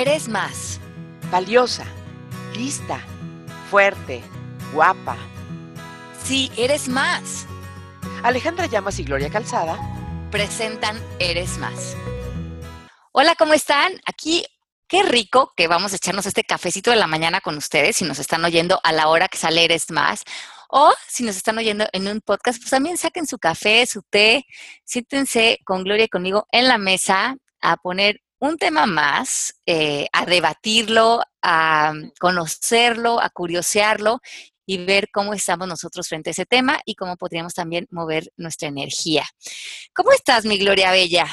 eres más. Valiosa, lista, fuerte, guapa. Sí, eres más. Alejandra Llamas y Gloria Calzada presentan Eres más. Hola, ¿cómo están? Aquí, qué rico que vamos a echarnos este cafecito de la mañana con ustedes si nos están oyendo a la hora que sale Eres más. O si nos están oyendo en un podcast, pues también saquen su café, su té, siéntense con Gloria y conmigo en la mesa a poner un tema más, eh, a debatirlo, a conocerlo, a curiosearlo y ver cómo estamos nosotros frente a ese tema y cómo podríamos también mover nuestra energía. ¿Cómo estás, mi Gloria Bella?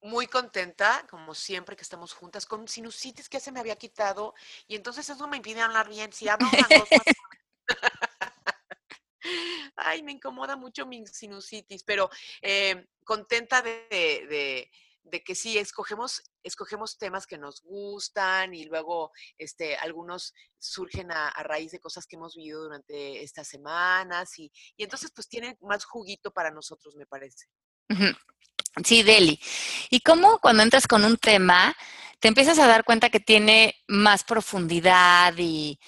Muy contenta, como siempre que estamos juntas, con sinusitis que se me había quitado y entonces eso me impide hablar bien. Si hablo una dos Ay, me incomoda mucho mi sinusitis, pero eh, contenta de de que sí, escogemos, escogemos temas que nos gustan y luego este, algunos surgen a, raíz de cosas que hemos vivido durante estas semanas y, entonces pues tienen más juguito para nosotros, me parece. Sí, Deli. Y cómo cuando entras con un tema, te empiezas a dar cuenta que tiene más profundidad y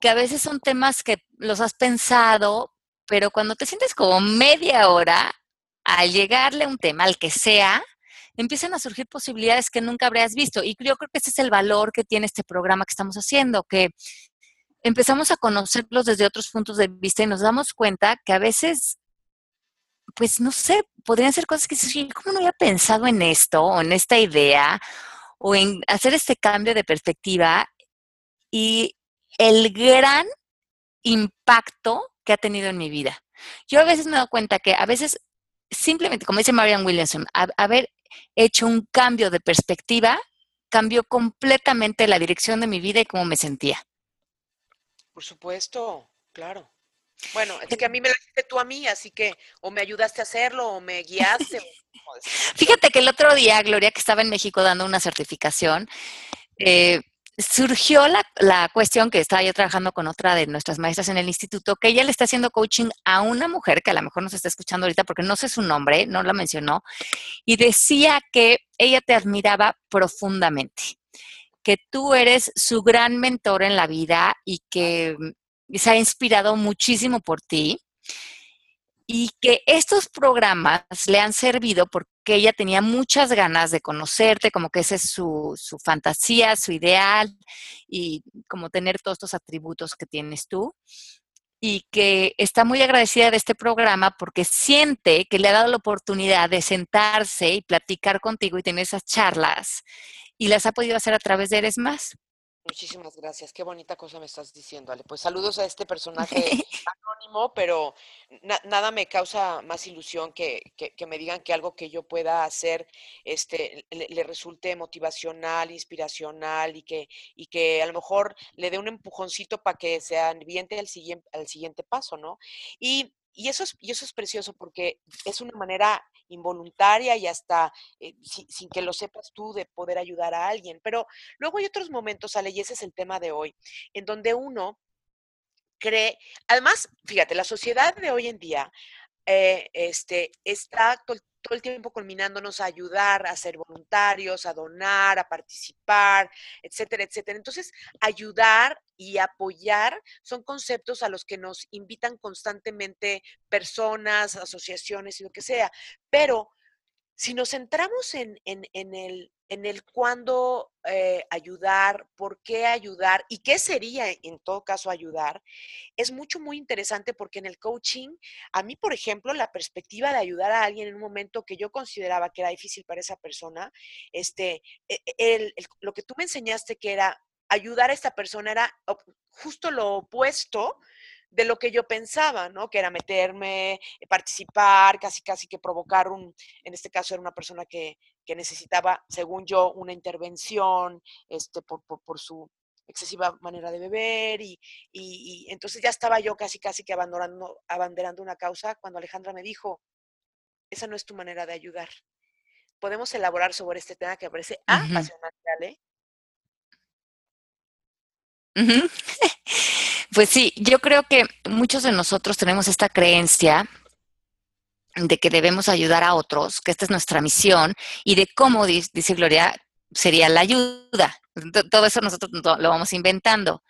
que a veces son temas que los has pensado, pero cuando te sientes como media hora al llegarle a un tema, al que sea, empiezan a surgir posibilidades que nunca habrías visto. Y yo creo que ese es el valor que tiene este programa que estamos haciendo, que empezamos a conocerlos desde otros puntos de vista y nos damos cuenta que a veces, pues no sé, podrían ser cosas que ¿cómo no había pensado en esto o en esta idea o en hacer este cambio de perspectiva? Y el gran impacto que ha tenido en mi vida. Yo a veces me doy cuenta que a veces simplemente, como dice Marian Williamson, haber hecho un cambio de perspectiva, cambió completamente la dirección de mi vida y cómo me sentía. Por supuesto, claro. Bueno, es que a mí me lo hiciste tú a mí, así que o me ayudaste a hacerlo o me guiaste. Fíjate que el otro día, Gloria, que estaba en México dando una certificación, eh, surgió la, cuestión que estaba yo trabajando con otra de nuestras maestras en el instituto, que ella le está haciendo coaching a una mujer que a lo mejor nos está escuchando ahorita porque no sé su nombre, no la mencionó, y decía que ella te admiraba profundamente, que tú eres su gran mentor en la vida y que se ha inspirado muchísimo por ti y que estos programas le han servido porque ella tenía muchas ganas de conocerte, como que esa es su, su, fantasía, su ideal, y como tener todos estos atributos que tienes tú. Y que está muy agradecida de este programa porque siente que le ha dado la oportunidad de sentarse y platicar contigo y tener esas charlas. Y las ha podido hacer a través de Eres Más. Muchísimas gracias. Qué bonita cosa me estás diciendo, Ale. Pues saludos a este personaje anónimo, pero nada me causa más ilusión que, que, me digan que algo que yo pueda hacer este, le, resulte motivacional, inspiracional y que, y que a lo mejor le dé un empujoncito para que se ambiente al siguiente, al siguiente paso, ¿no? Y y eso, es, y eso es precioso porque es una manera involuntaria y hasta eh, sin, que lo sepas tú de poder ayudar a alguien. Pero luego hay otros momentos, Ale, y ese es el tema de hoy, en donde uno cree, además, fíjate, la sociedad de hoy en día eh, este, está todo el tiempo culminándonos a ayudar, a ser voluntarios, a donar, a participar, etcétera, etcétera. Entonces, ayudar y apoyar son conceptos a los que nos invitan constantemente personas, asociaciones y lo que sea. Pero si nos centramos en, el, en el cuándo eh, ayudar, por qué ayudar y qué sería en todo caso ayudar, es mucho, muy interesante porque en el coaching, a mí, por ejemplo, la perspectiva de ayudar a alguien en un momento que yo consideraba que era difícil para esa persona, este, e, e, lo que tú me enseñaste que era ayudar a esta persona era justo lo opuesto de lo que yo pensaba, ¿no? Que era meterme, eh, participar, casi casi que provocar un, en este caso era una persona que, necesitaba, según yo, una intervención, este, por, su excesiva manera de beber y, entonces ya estaba yo casi casi que abandonando, abanderando una causa cuando Alejandra me dijo, esa no es tu manera de ayudar. Podemos elaborar sobre este tema que parece apasionante, Pues sí, yo creo que muchos de nosotros tenemos esta creencia de que debemos ayudar a otros, que esta es nuestra misión, y de cómo, dice Gloria, sería la ayuda. Todo eso nosotros lo vamos inventando.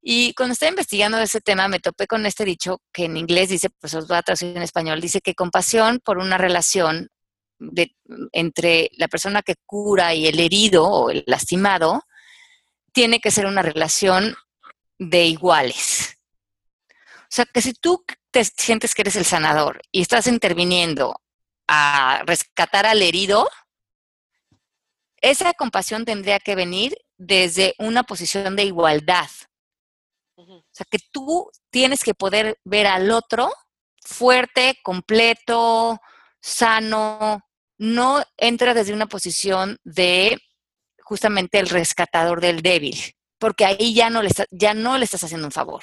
Y cuando estaba investigando ese tema, me topé con este dicho que en inglés dice, pues os voy a traducir en español, dice que compasión por una relación de, entre la persona que cura y el herido o el lastimado tiene que ser una relación de iguales. O sea, que si tú te sientes que eres el sanador y estás interviniendo a rescatar al herido, esa compasión tendría que venir desde una posición de igualdad. O sea, que tú tienes que poder ver al otro fuerte, completo, sano, no entra desde una posición de justamente el rescatador del débil, porque ahí ya no le, ya no le estás haciendo un favor.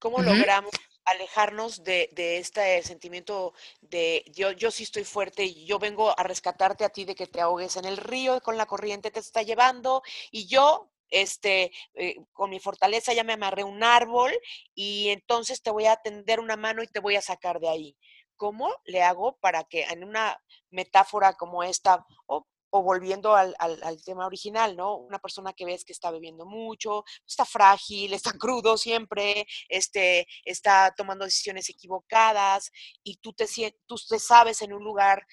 ¿Cómo logramos alejarnos de, este sentimiento de yo, yo sí estoy fuerte y yo vengo a rescatarte a ti de que te ahogues en el río con la corriente te está llevando y yo este, eh, con mi fortaleza ya me amarré un árbol y entonces te voy a tender una mano y te voy a sacar de ahí. ¿Cómo le hago para que en una metáfora como esta, o, volviendo al, tema original, ¿no? Una persona que ves que está bebiendo mucho, está frágil, está crudo siempre, este, está tomando decisiones equivocadas y tú te, tú te sabes en un lugar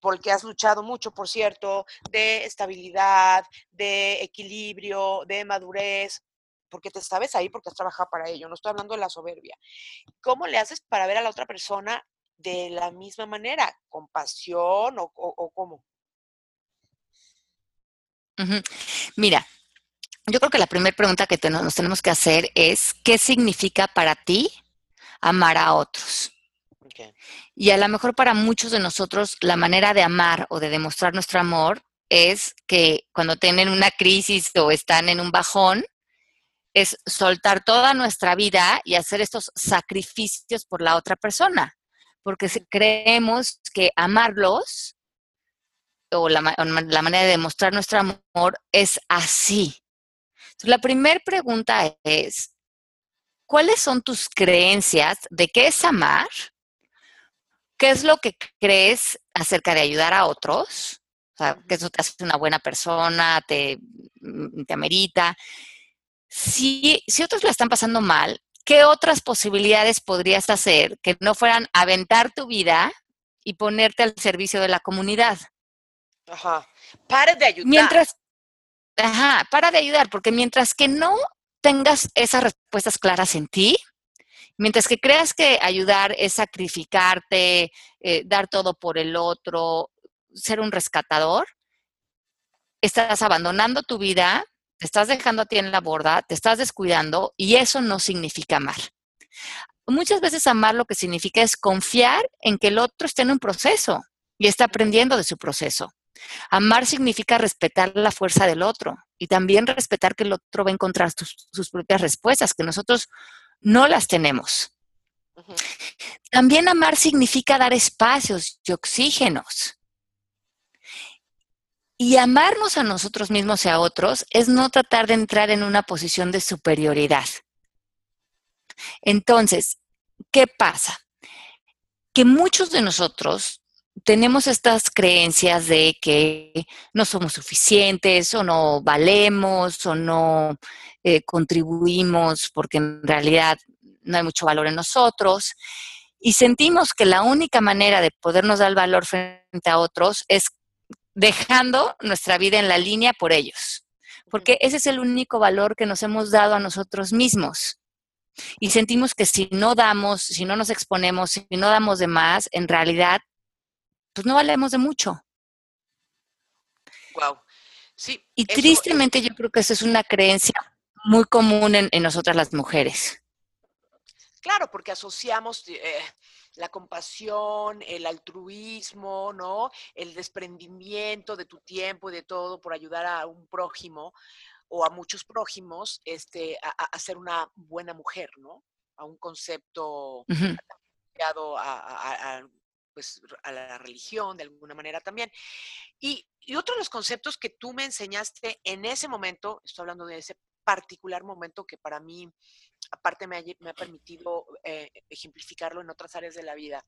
porque has luchado mucho, por cierto, de estabilidad, de equilibrio, de madurez, porque te sabes ahí porque has trabajado para ello, no estoy hablando de la soberbia. ¿Cómo le haces para ver a la otra persona de la misma manera? ¿Con pasión o, cómo? Mira, yo creo que la primera pregunta que nos tenemos que hacer es, ¿qué significa para ti amar a otros? Y a lo mejor para muchos de nosotros la manera de amar o de demostrar nuestro amor es que cuando tienen una crisis o están en un bajón, es soltar toda nuestra vida y hacer estos sacrificios por la otra persona, porque creemos que amarlos o la, manera de demostrar nuestro amor es así. La primera pregunta es, ¿cuáles son tus creencias de qué es amar? ¿Qué es lo que crees acerca de ayudar a otros? O sea, que eso te hace una buena persona, te, mm, te amerita. Si, si otros la están pasando mal, ¿qué otras posibilidades podrías hacer que no fueran aventar tu vida y ponerte al servicio de la comunidad? Ajá. Para de ayudar. Mientras, ajá, para de ayudar, porque mientras que no tengas esas respuestas claras en ti, Mientras que creas que ayudar es sacrificarte, eh, dar todo por el otro, ser un rescatador, estás abandonando tu vida, te estás dejando a ti en la borda, te estás descuidando y eso no significa amar. Muchas veces amar lo que significa es confiar en que el otro está en un proceso y está aprendiendo de su proceso. Amar significa respetar la fuerza del otro y también respetar que el otro va a encontrar sus propias respuestas, que nosotros no las tenemos. También amar significa dar espacios y oxígenos. Y amarnos a nosotros mismos y a otros es no tratar de entrar en una posición de superioridad. Entonces, ¿qué pasa? Que muchos de nosotros tenemos estas creencias de que no somos suficientes o no valemos o no eh, contribuimos porque en realidad no hay mucho valor en nosotros. Y sentimos que la única manera de podernos dar valor frente a otros es dejando nuestra vida en la línea por ellos. Porque ese es el único valor que nos hemos dado a nosotros mismos. Y sentimos que si no damos, si no nos exponemos, si no damos de más, en realidad, pues no valemos de mucho. Wow. Sí. Y tristemente yo creo que esa es una creencia muy común en, nosotras las mujeres. Claro, porque asociamos eh, la compasión, el altruismo, ¿no? El desprendimiento de tu tiempo y de todo por ayudar a un prójimo o a muchos prójimos este, a, ser una buena mujer, ¿no? A un concepto asociado a, pues, a la religión de alguna manera también. Y, y otro de los conceptos que tú me enseñaste en ese momento, estoy hablando de ese particular momento que para mí, aparte me ha, permitido eh, ejemplificarlo en otras áreas de la vida,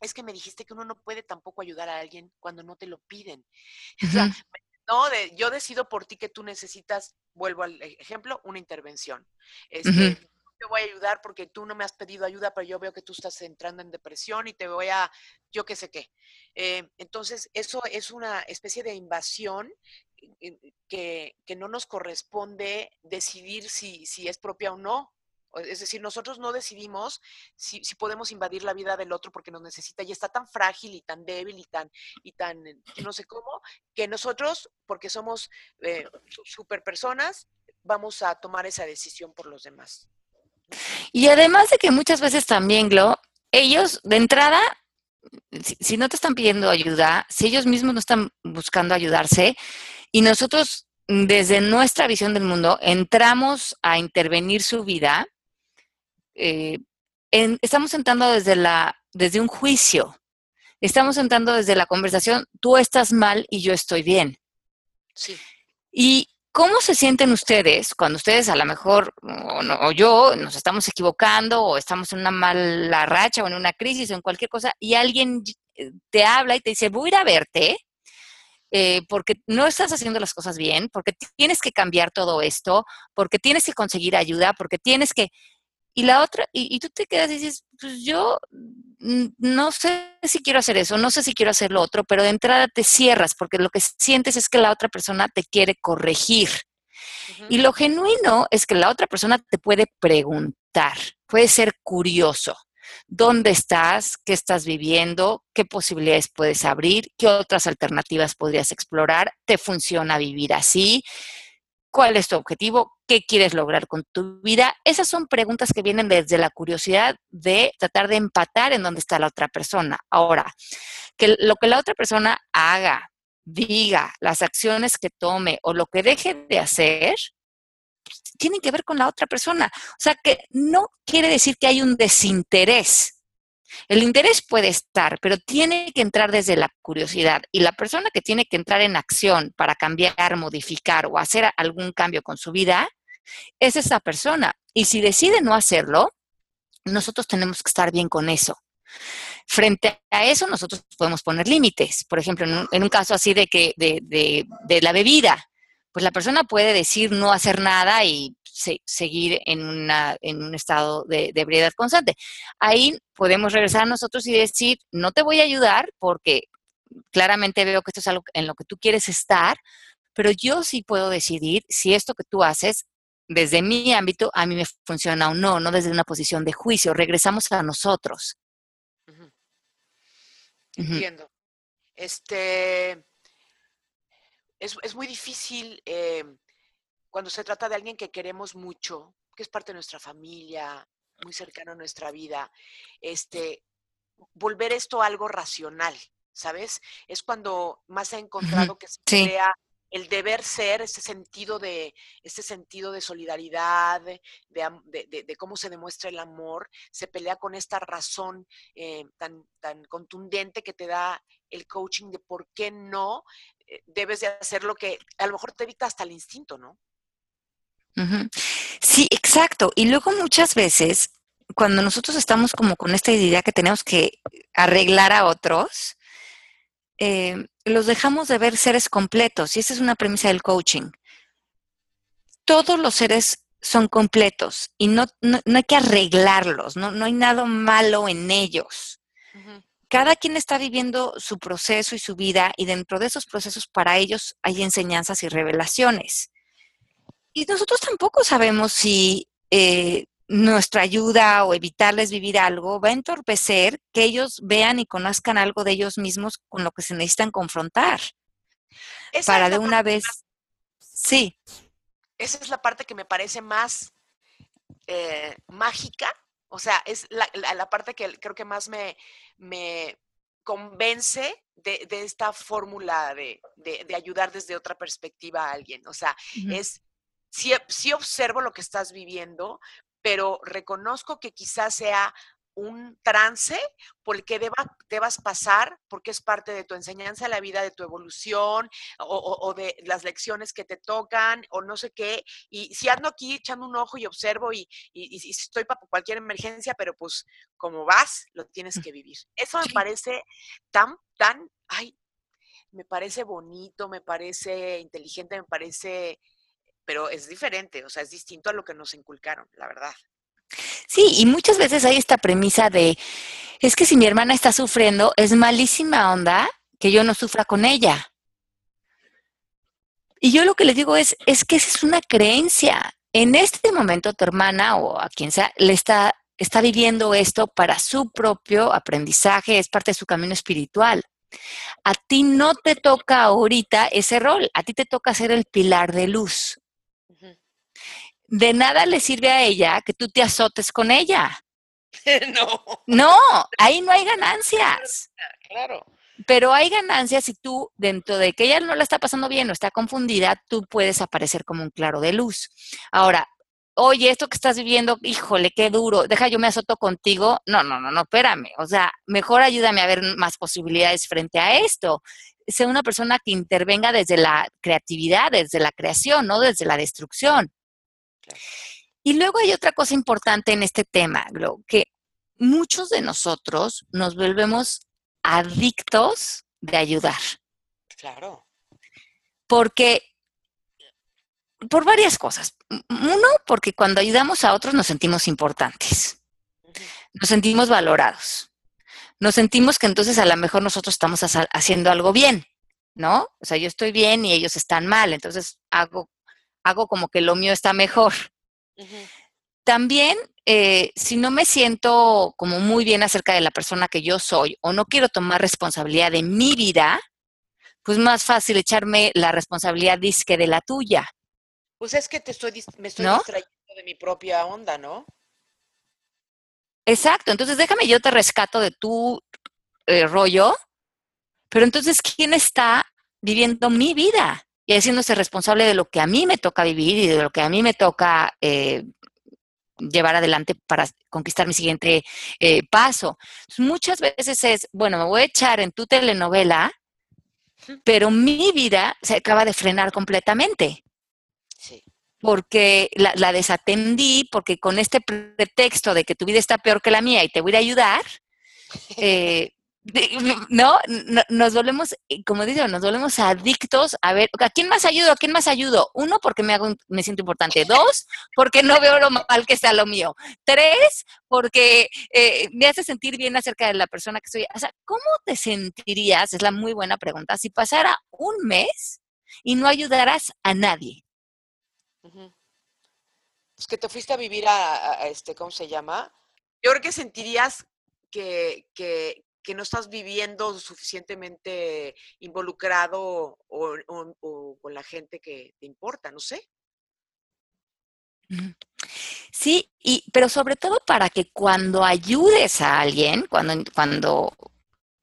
es que me dijiste que uno no puede tampoco ayudar a alguien cuando no te lo piden. O sea, no, de, yo decido por ti que tú necesitas, vuelvo al e, ejemplo, una intervención. Este, Te voy a ayudar porque tú no me has pedido ayuda, pero yo veo que tú estás entrando en depresión y te voy a, yo qué sé qué. Eh, entonces, eso es una especie de invasión que, que, no nos corresponde decidir si, si es propia o no es decir, nosotros no decidimos si, podemos invadir la vida del otro porque nos necesita y está tan frágil y tan débil y tan, y tan no sé cómo, que nosotros, porque somos eh, super personas, vamos a tomar esa decisión por los demás. Y además de que muchas veces también, Glo, ellos de entrada, si, si no te están pidiendo ayuda, si ellos mismos no están buscando ayudarse y nosotros desde nuestra visión del mundo entramos a intervenir su vida, eh, estamos entrando desde, la, desde un juicio, estamos entrando desde la conversación, tú estás mal y yo estoy bien. Sí. ¿Y cómo se sienten ustedes cuando ustedes a lo mejor, o, yo, nos estamos equivocando o estamos en una mala racha o en una crisis o en cualquier cosa y alguien eh, te habla y te dice, voy a ir a verte? Eh, porque no estás haciendo las cosas bien, porque tienes que cambiar todo esto, porque tienes que conseguir ayuda, porque tienes que... Y la otra, y, tú te quedas y dices, pues yo no sé si quiero hacer eso, no sé si quiero hacer lo otro, pero de entrada te cierras porque lo que sientes es que la otra persona te quiere corregir. Y lo genuino es que la otra persona te puede preguntar, puede ser curioso. ¿Dónde estás? ¿Qué estás viviendo? ¿Qué posibilidades puedes abrir? ¿Qué otras alternativas podrías explorar? ¿Te funciona vivir así? ¿Cuál es tu objetivo? ¿Qué quieres lograr con tu vida? Esas son preguntas que vienen desde la curiosidad de tratar de empatar en dónde está la otra persona. Ahora, que lo que la otra persona haga, diga, las acciones que tome o lo que deje de hacer, tienen que ver con la otra persona. O sea, que no quiere decir que hay un desinterés el interés puede estar, pero tiene que entrar desde la curiosidad y la persona que tiene que entrar en acción para cambiar, modificar o hacer algún cambio con su vida es esa persona. Y si decide no hacerlo, nosotros tenemos que estar bien con eso. Frente a eso, nosotros podemos poner límites. Por ejemplo, en un, caso así de que de, de la bebida, pues la persona puede decir no hacer nada y seguir en, una, en un estado de, de, ebriedad constante. Ahí podemos regresar a nosotros y decir, no te voy a ayudar porque claramente veo que esto es algo en lo que tú quieres estar, pero yo sí puedo decidir si esto que tú haces desde mi ámbito a mí me funciona o no, no desde una posición de juicio. Regresamos a nosotros. Entiendo. Este es, es, muy difícil eh, cuando se trata de alguien que queremos mucho, que es parte de nuestra familia, muy cercano a nuestra vida, este, volver esto algo racional, ¿sabes? Es cuando más ha encontrado que se crea el deber ser, ese sentido de, ese sentido de solidaridad, de, cómo se demuestra el amor, se pelea con esta razón eh, tan, tan contundente que te da el coaching de por qué no eh, debes de hacer lo que a lo mejor te evita hasta el instinto, ¿no? Sí, exacto. Y luego muchas veces, cuando nosotros estamos como con esta idea que tenemos que arreglar a otros, eh, los dejamos de ver seres completos. Y esa es una premisa del coaching. Todos los seres son completos y no, no, hay que arreglarlos, no, no, hay nada malo en ellos. Cada quien está viviendo su proceso y su vida y dentro de esos procesos para ellos hay enseñanzas y revelaciones. Y nosotros tampoco sabemos si eh, nuestra ayuda o evitarles vivir algo va a entorpecer que ellos vean y conozcan algo de ellos mismos con lo que se necesitan confrontar. para de una vez, sí. Esa es la parte que me parece más eh, mágica, o sea, es la, parte que creo que más me, me convence de, esta fórmula de, ayudar desde otra perspectiva a alguien. O sea, es sí, observo lo que estás viviendo, pero reconozco que quizás sea un trance por el que debas pasar, porque es parte de tu enseñanza, la vida, de tu evolución o, de las lecciones que te tocan o no sé qué. Y si ando aquí echando un ojo y observo y, estoy para cualquier emergencia, pero pues como vas, lo tienes que vivir. Eso me parece tan, tan, ay, me parece bonito, me parece inteligente, me parece, pero es diferente, o sea, es distinto a lo que nos inculcaron, la verdad. Sí, y muchas veces hay esta premisa de, es que si mi hermana está sufriendo, es malísima onda que yo no sufra con ella. Y yo lo que le digo es, es que esa es una creencia. En este momento tu hermana o a quien sea le está, está viviendo esto para su propio aprendizaje, es parte de su camino espiritual. A ti no te toca ahorita ese rol, a ti te toca ser el pilar de luz de nada le sirve a ella que tú te azotes con ella. no. No, ahí no hay ganancias. Claro. Pero hay ganancias si tú, dentro de que ella no la está pasando bien o está confundida, tú puedes aparecer como un claro de luz. Ahora, oye, esto que estás viviendo, híjole, qué duro, deja yo me azoto contigo. No, no, no, no, espérame. O sea, mejor ayúdame a ver más posibilidades frente a esto. Sé una persona que intervenga desde la creatividad, desde la creación, no desde la destrucción. Y luego hay otra cosa importante en este tema, Glo, que muchos de nosotros nos volvemos adictos de ayudar. Claro. Porque, por varias cosas. Uno, porque cuando ayudamos a otros nos sentimos importantes, nos sentimos valorados, nos sentimos que entonces a lo mejor nosotros estamos haciendo algo bien, ¿no? O sea, yo estoy bien y ellos están mal, entonces hago hago como que lo mío está mejor. También, eh, si no me siento como muy bien acerca de la persona que yo soy o no quiero tomar responsabilidad de mi vida, pues más fácil echarme la responsabilidad disque de la tuya. Pues es que te estoy, me estoy distrayendo de mi propia onda, ¿no? Exacto, entonces déjame yo te rescato de tu eh, rollo, pero entonces, ¿quién está viviendo mi vida? Y haciéndose responsable de lo que a mí me toca vivir y de lo que a mí me toca eh, llevar adelante para conquistar mi siguiente eh, paso. Muchas veces es, bueno, me voy a echar en tu telenovela, pero mi vida se acaba de frenar completamente. Sí. Porque la, la, desatendí, porque con este pretexto de que tu vida está peor que la mía y te voy a ayudar, eh, ¿no? Nos volvemos, eh, como digo, nos volvemos adictos a ver, ¿a quién más ayudo? ¿A quién más ayudo? Uno, porque me, hago, me siento importante. Dos, porque no veo lo mal que está lo mío. Tres, porque eh, me hace sentir bien acerca de la persona que soy. O sea, ¿cómo te sentirías? Es la muy buena pregunta. Si pasara un mes y no ayudaras a nadie. Pues que te fuiste a vivir a, este, ¿cómo se llama? Yo creo que sentirías que, que, que no estás viviendo suficientemente involucrado o, con la gente que te importa, no sé. Sí, y, pero sobre todo para que cuando ayudes a alguien, cuando, cuando,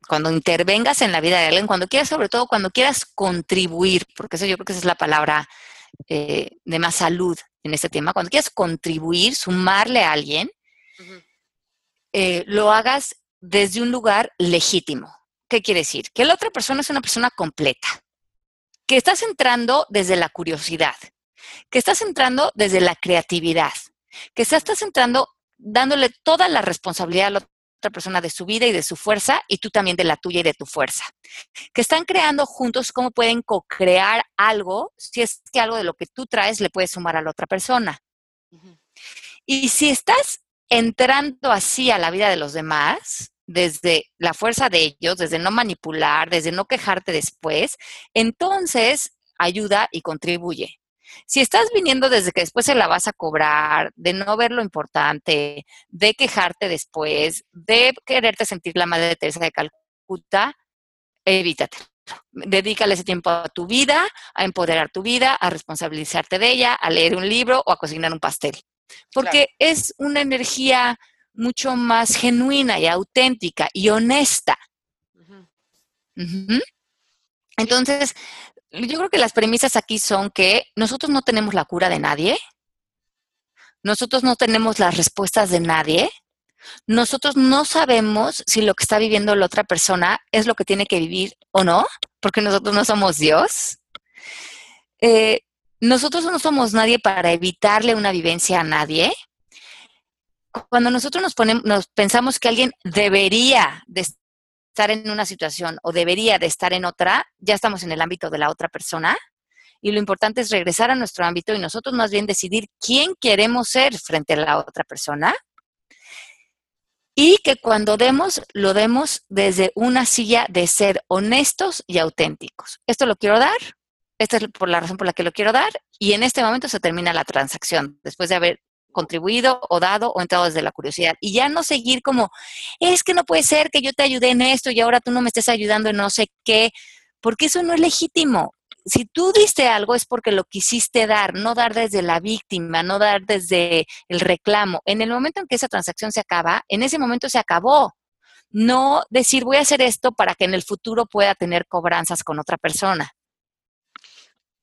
cuando intervengas en la vida de alguien, cuando quieras, sobre todo cuando quieras contribuir, porque eso yo creo que esa es la palabra eh, de más salud en este tema, cuando quieras contribuir, sumarle a alguien, eh, lo hagas desde un lugar legítimo. ¿Qué quiere decir? Que la otra persona es una persona completa, que estás entrando desde la curiosidad, que estás entrando desde la creatividad, que estás entrando dándole toda la responsabilidad a la otra persona de su vida y de su fuerza y tú también de la tuya y de tu fuerza. Que están creando juntos cómo pueden co-crear algo, si es que algo de lo que tú traes le puedes sumar a la otra persona. Y si estás entrando así a la vida de los demás, desde la fuerza de ellos, desde no manipular, desde no quejarte después, entonces ayuda y contribuye. Si estás viniendo desde que después se la vas a cobrar, de no ver lo importante, de quejarte después, de quererte sentir la madre de Teresa de Calcuta, evítate. Dedícale ese tiempo a tu vida, a empoderar tu vida, a responsabilizarte de ella, a leer un libro o a cocinar un pastel. Porque es una energía mucho más genuina y auténtica y honesta. Entonces, yo creo que las premisas aquí son que nosotros no tenemos la cura de nadie, nosotros no tenemos las respuestas de nadie, nosotros no sabemos si lo que está viviendo la otra persona es lo que tiene que vivir o no, porque nosotros no somos Dios. Eh, nosotros no somos nadie para evitarle una vivencia a nadie. Cuando nosotros nos, ponemos, nos pensamos que alguien debería de estar en una situación o debería de estar en otra, ya estamos en el ámbito de la otra persona. Y lo importante es regresar a nuestro ámbito y nosotros más bien decidir quién queremos ser frente a la otra persona y que cuando demos, lo demos desde una silla de ser honestos y auténticos. Esto lo quiero dar, esta es por la razón por la que lo quiero dar, y en este momento se termina la transacción, después de haber contribuido o dado o entrado desde la curiosidad. Y ya no seguir como, es que no puede ser que yo te ayudé en esto y ahora tú no me estés ayudando en no sé qué, porque eso no es legítimo si tú diste algo es porque lo quisiste dar, no dar desde la víctima, no dar desde el reclamo. En el momento en que esa transacción se acaba, en ese momento se acabó. No decir voy a hacer esto para que en el futuro pueda tener cobranzas con otra persona.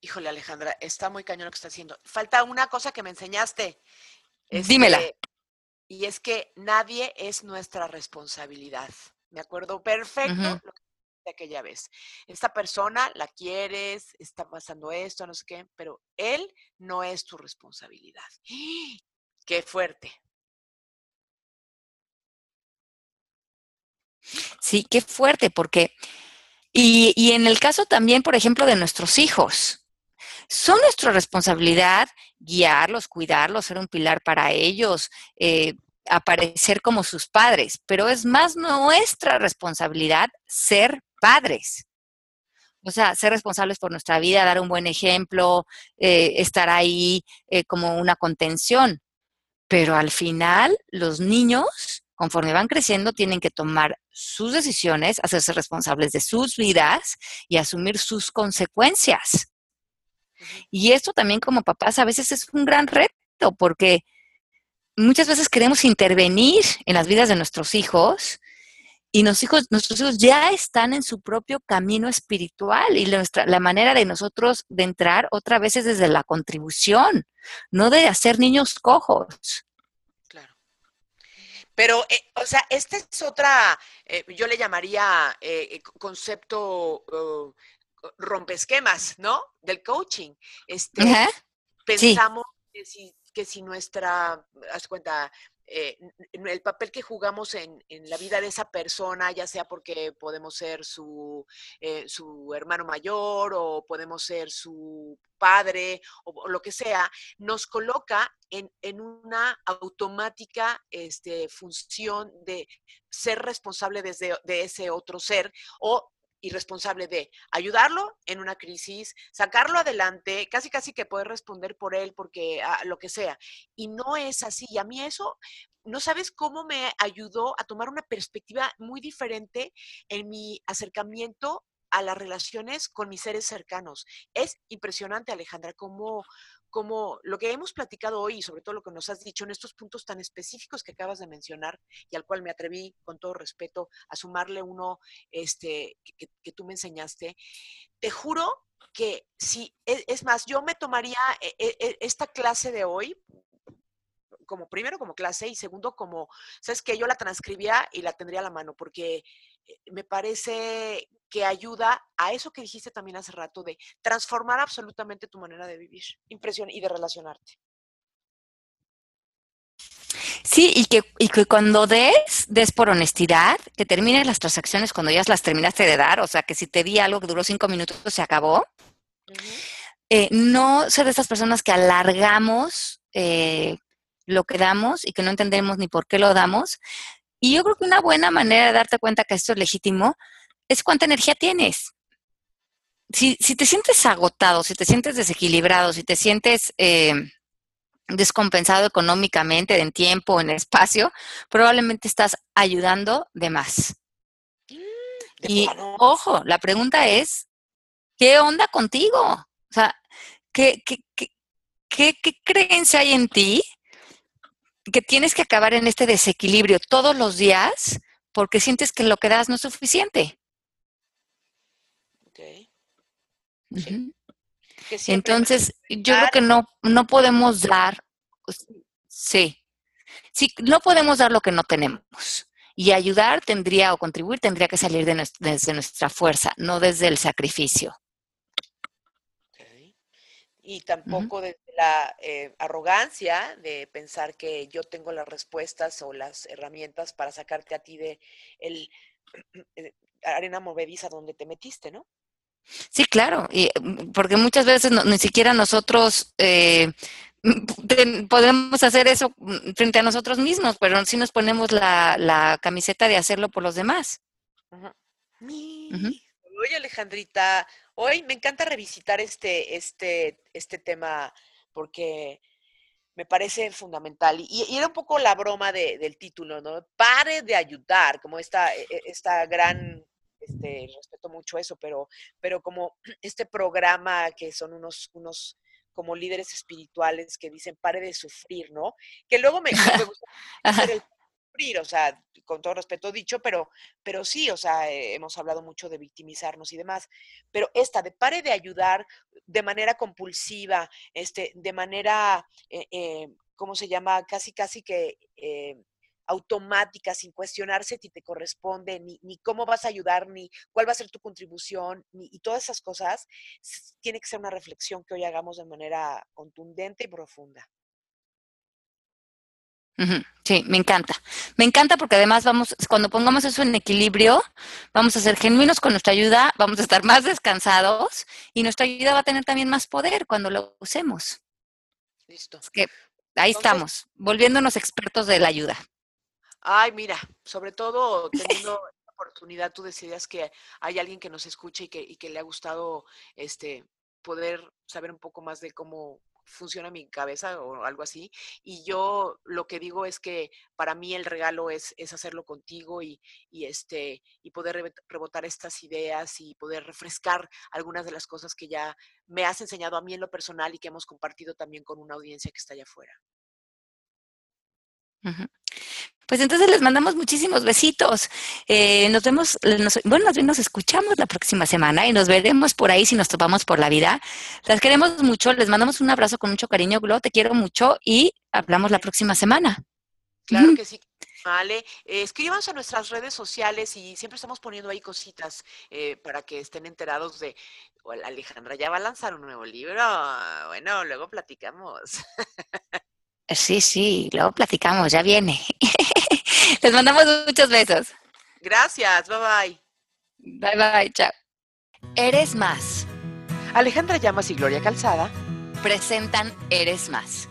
Híjole, Alejandra, está muy cañón lo que está haciendo. Falta una cosa que me enseñaste. Dímela. Este, y es que nadie es nuestra responsabilidad. Me acuerdo perfecto lo que de aquella vez. Esta persona la quieres, está pasando esto, no sé qué, pero él no es tu responsabilidad. ¡Qué fuerte! Sí, qué fuerte, porque, y, y, en el caso también, por ejemplo, de nuestros hijos, son nuestra responsabilidad guiarlos, cuidarlos, ser un pilar para ellos, eh, aparecer como sus padres, pero es más nuestra responsabilidad ser padres. O sea, ser responsables por nuestra vida, dar un buen ejemplo, eh, estar ahí eh, como una contención. Pero al final, los niños, conforme van creciendo, tienen que tomar sus decisiones, hacerse responsables de sus vidas y asumir sus consecuencias. Y esto también como papás a veces es un gran reto porque muchas veces queremos intervenir en las vidas de nuestros hijos y hijos, nuestros hijos ya están en su propio camino espiritual y nuestra, la manera de nosotros de entrar otra vez es desde la contribución, no de hacer niños cojos. Claro. Pero, eh, o sea, esta es otra, eh, yo le llamaría eh, concepto uh, rompesquemas, ¿no? Del coaching. Este, Pensamos que si que si nuestra, haz cuenta, eh, el papel que jugamos en, la vida de esa persona, ya sea porque podemos ser su, eh, su hermano mayor o podemos ser su padre o, lo que sea, nos coloca en, una automática este, función de ser responsable desde, de ese otro ser o y responsable de ayudarlo en una crisis, sacarlo adelante, casi casi que poder responder por él, porque ah, lo que sea. Y no es así. Y a mí eso, no sabes cómo me ayudó a tomar una perspectiva muy diferente en mi acercamiento a las relaciones con mis seres cercanos. Es impresionante, Alejandra, cómo, como lo que hemos platicado hoy y sobre todo lo que nos has dicho en estos puntos tan específicos que acabas de mencionar y al cual me atreví con todo respeto a sumarle uno este, que, tú me enseñaste, te juro que si, e, es, más, yo me tomaría e, e, esta clase de hoy como primero como clase y segundo como, sabes que yo la transcribía y la tendría a la mano porque eh, me parece que ayuda a eso que dijiste también hace rato de transformar absolutamente tu manera de vivir, impresión y de relacionarte. Sí, y que, y que cuando des, des por honestidad, que termines las transacciones cuando ya las terminaste de dar, o sea, que si te di algo que duró cinco minutos, se acabó. Eh, no ser de esas personas que alargamos eh, lo que damos y que no entendemos ni por qué lo damos. Y yo creo que una buena manera de darte cuenta que esto es legítimo es cuánta energía tienes. Si, te sientes agotado, si te sientes desequilibrado, si te sientes eh, descompensado económicamente, en tiempo, en espacio, probablemente estás ayudando de más. y ojo, la pregunta es, ¿qué onda contigo? O sea, ¿qué, qué, qué, qué creencia hay en ti que tienes que acabar en este desequilibrio todos los días porque sientes que lo que das no es suficiente? Entonces, yo creo que no, no podemos dar, sí, sí, no podemos dar lo que no tenemos. Y ayudar tendría o contribuir tendría que salir de desde nuestra fuerza, no desde el sacrificio. Y tampoco desde la eh, arrogancia de pensar que yo tengo las respuestas o las herramientas para sacarte a ti de el, eh, arena movediza donde te metiste, ¿no? Sí, claro, y, mm, porque muchas veces ni siquiera nosotros eh, podemos hacer eso mm, frente a nosotros mismos, pero sí nos ponemos la, camiseta de hacerlo por los demás. Oye, Alejandrita, hoy me encanta revisitar este, este, este tema porque me parece fundamental. Y, era un poco la broma del título, ¿no? Pare de ayudar, como esta, e, e, esta gran este, respeto mucho eso, pero, pero como este programa que son unos, unos como líderes espirituales que dicen pare de sufrir, ¿no? Que luego me, me gusta hacer el sufrir, o sea, con todo respeto dicho, pero, pero sí, o sea, eh, hemos hablado mucho de victimizarnos y demás, pero esta de pare de ayudar de manera compulsiva, este, de manera, eh, eh, ¿cómo se llama? Casi, casi que automática, sin cuestionarse si te corresponde, ni, ni, cómo vas a ayudar, ni cuál va a ser tu contribución, ni, y todas esas cosas, tiene que ser una reflexión que hoy hagamos de manera contundente y profunda. Sí, me encanta. Me encanta porque además vamos, cuando pongamos eso en equilibrio, vamos a ser genuinos con nuestra ayuda, vamos a estar más descansados y nuestra ayuda va a tener también más poder cuando lo usemos. Listo. que ahí estamos, volviéndonos expertos de la ayuda. Ay, mira, sobre todo teniendo la oportunidad, tú decías que hay alguien que nos escuche y que, y que le ha gustado este poder saber un poco más de cómo funciona mi cabeza o algo así. Y yo lo que digo es que para mí el regalo es, es hacerlo contigo y, y, este, y poder rebotar estas ideas y poder refrescar algunas de las cosas que ya me has enseñado a mí en lo personal y que hemos compartido también con una audiencia que está allá afuera. Pues entonces les mandamos muchísimos besitos. Eh, nos vemos, bueno, nos, nos escuchamos la próxima semana y nos veremos por ahí si nos topamos por la vida. Las queremos mucho, les mandamos un abrazo con mucho cariño, Glo, te quiero mucho y hablamos la próxima semana. Claro que sí. Vale, eh, escríbanse a nuestras redes sociales y siempre estamos poniendo ahí cositas eh, para que estén enterados de, Alejandra ya va a lanzar un nuevo libro, bueno, luego platicamos. Sí, sí, luego platicamos, ya viene. Les mandamos muchos besos. Gracias, bye bye. Bye bye, chao. Eres más. Alejandra Llamas y Gloria Calzada presentan Eres más